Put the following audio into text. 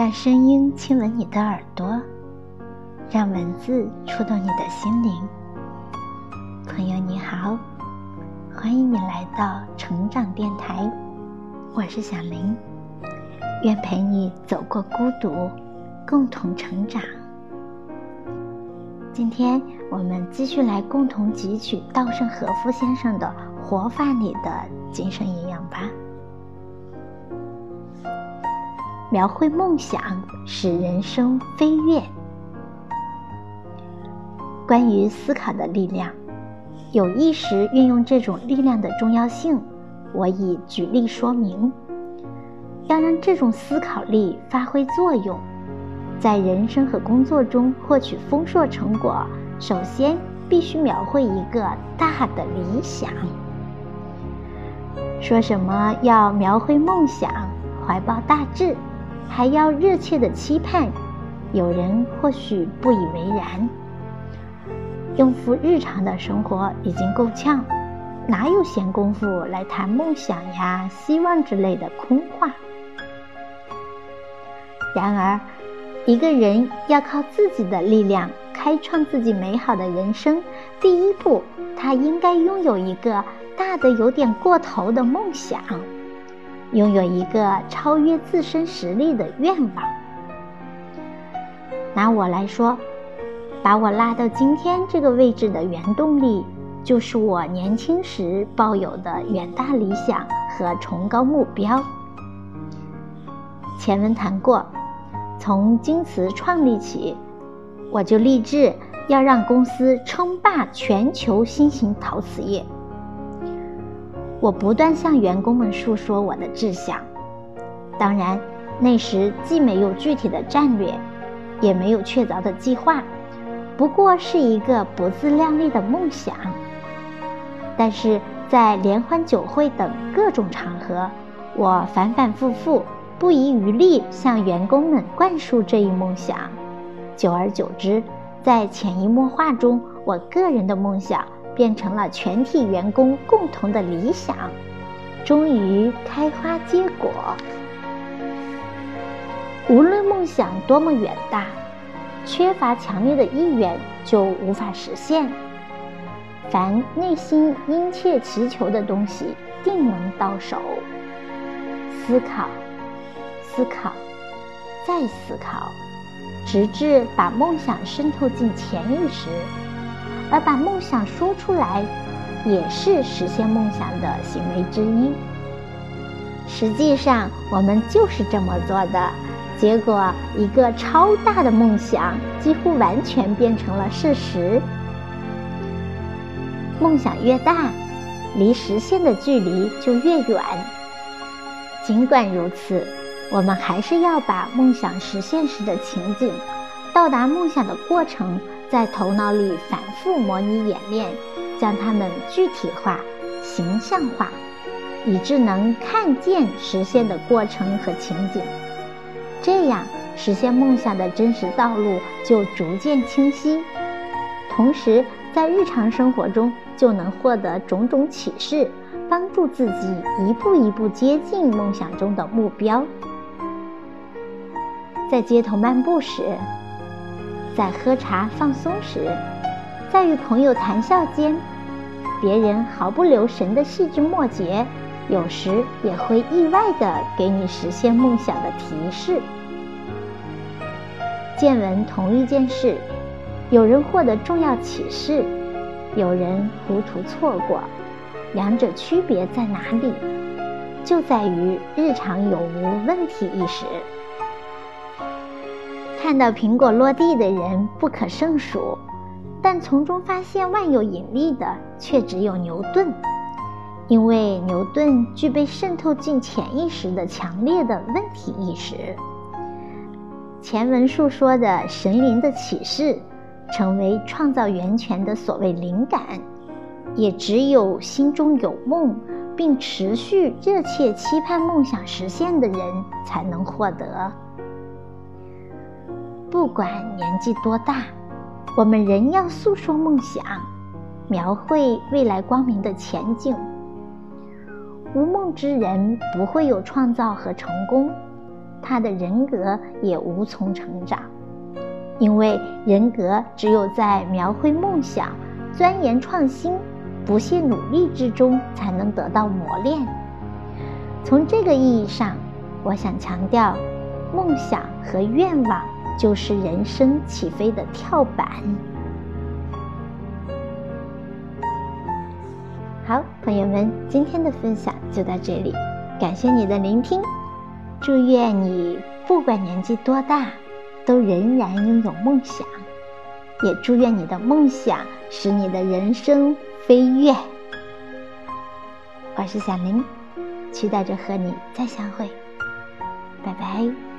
让声音亲吻你的耳朵，让文字触动你的心灵。朋友你好，欢迎你来到成长电台，我是小林，愿陪你走过孤独，共同成长。今天我们继续来共同汲取稻盛和夫先生的活法里的精神营养吧。描绘梦想，使人生飞跃。关于思考的力量，有意识运用这种力量的重要性，我已举例说明。要让这种思考力发挥作用，在人生和工作中获取丰硕成果，首先必须描绘一个大的理想。说什么要描绘梦想，怀抱大志。还要热切的期盼，有人或许不以为然。应付日常的生活已经够呛，哪有闲工夫来谈梦想呀、希望之类的空话？然而，一个人要靠自己的力量开创自己美好的人生，第一步，他应该拥有一个大的有点过头的梦想。拥有一个超越自身实力的愿望。拿我来说，把我拉到今天这个位置的原动力，就是我年轻时抱有的远大理想和崇高目标。前文谈过，从京瓷创立起，我就立志要让公司称霸全球新型陶瓷业。我不断向员工们述说我的志向，当然，那时既没有具体的战略，也没有确凿的计划，不过是一个不自量力的梦想。但是在联欢酒会等各种场合，我反反复复、不遗余力向员工们灌输这一梦想。久而久之，在潜移默化中，我个人的梦想。变成了全体员工共同的理想，终于开花结果。无论梦想多么远大，缺乏强烈的意愿就无法实现。凡内心殷切祈求的东西，定能到手。思考，思考，再思考，直至把梦想渗透进潜意识。而把梦想说出来，也是实现梦想的行为之一。实际上，我们就是这么做的，结果一个超大的梦想几乎完全变成了事实。梦想越大，离实现的距离就越远。尽管如此，我们还是要把梦想实现时的情景、到达梦想的过程。在头脑里反复模拟演练，将它们具体化、形象化，以致能看见实现的过程和情景。这样，实现梦想的真实道路就逐渐清晰。同时，在日常生活中就能获得种种启示，帮助自己一步一步接近梦想中的目标。在街头漫步时。在喝茶放松时，在与朋友谈笑间，别人毫不留神的细枝末节，有时也会意外的给你实现梦想的提示。见闻同一件事，有人获得重要启示，有人糊涂错过，两者区别在哪里？就在于日常有无问题意识。看到苹果落地的人不可胜数，但从中发现万有引力的却只有牛顿，因为牛顿具备渗透进潜意识的强烈的问题意识。前文述说的神灵的启示，成为创造源泉的所谓灵感，也只有心中有梦，并持续热切期盼梦想实现的人才能获得。不管年纪多大，我们仍要诉说梦想，描绘未来光明的前景。无梦之人不会有创造和成功，他的人格也无从成长。因为人格只有在描绘梦想、钻研创新、不懈努力之中，才能得到磨练。从这个意义上，我想强调，梦想和愿望就是人生起飞的跳板。好，朋友们，今天的分享就到这里，感谢你的聆听。祝愿你不管年纪多大。都仍然拥有梦想，也祝愿你的梦想使你的人生飞跃。我是小林，期待着和你再相会，拜拜。